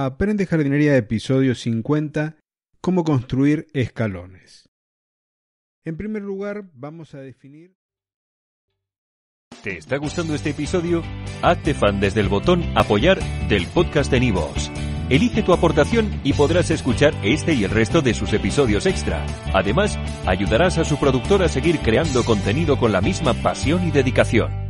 Aprende Jardinería episodio 50, cómo construir escalones. En primer lugar, vamos a definir... ¿Te está gustando este episodio? Hazte fan desde el botón apoyar del podcast de Nivos. Elige tu aportación y podrás escuchar este y el resto de sus episodios extra. Además, ayudarás a su productor a seguir creando contenido con la misma pasión y dedicación.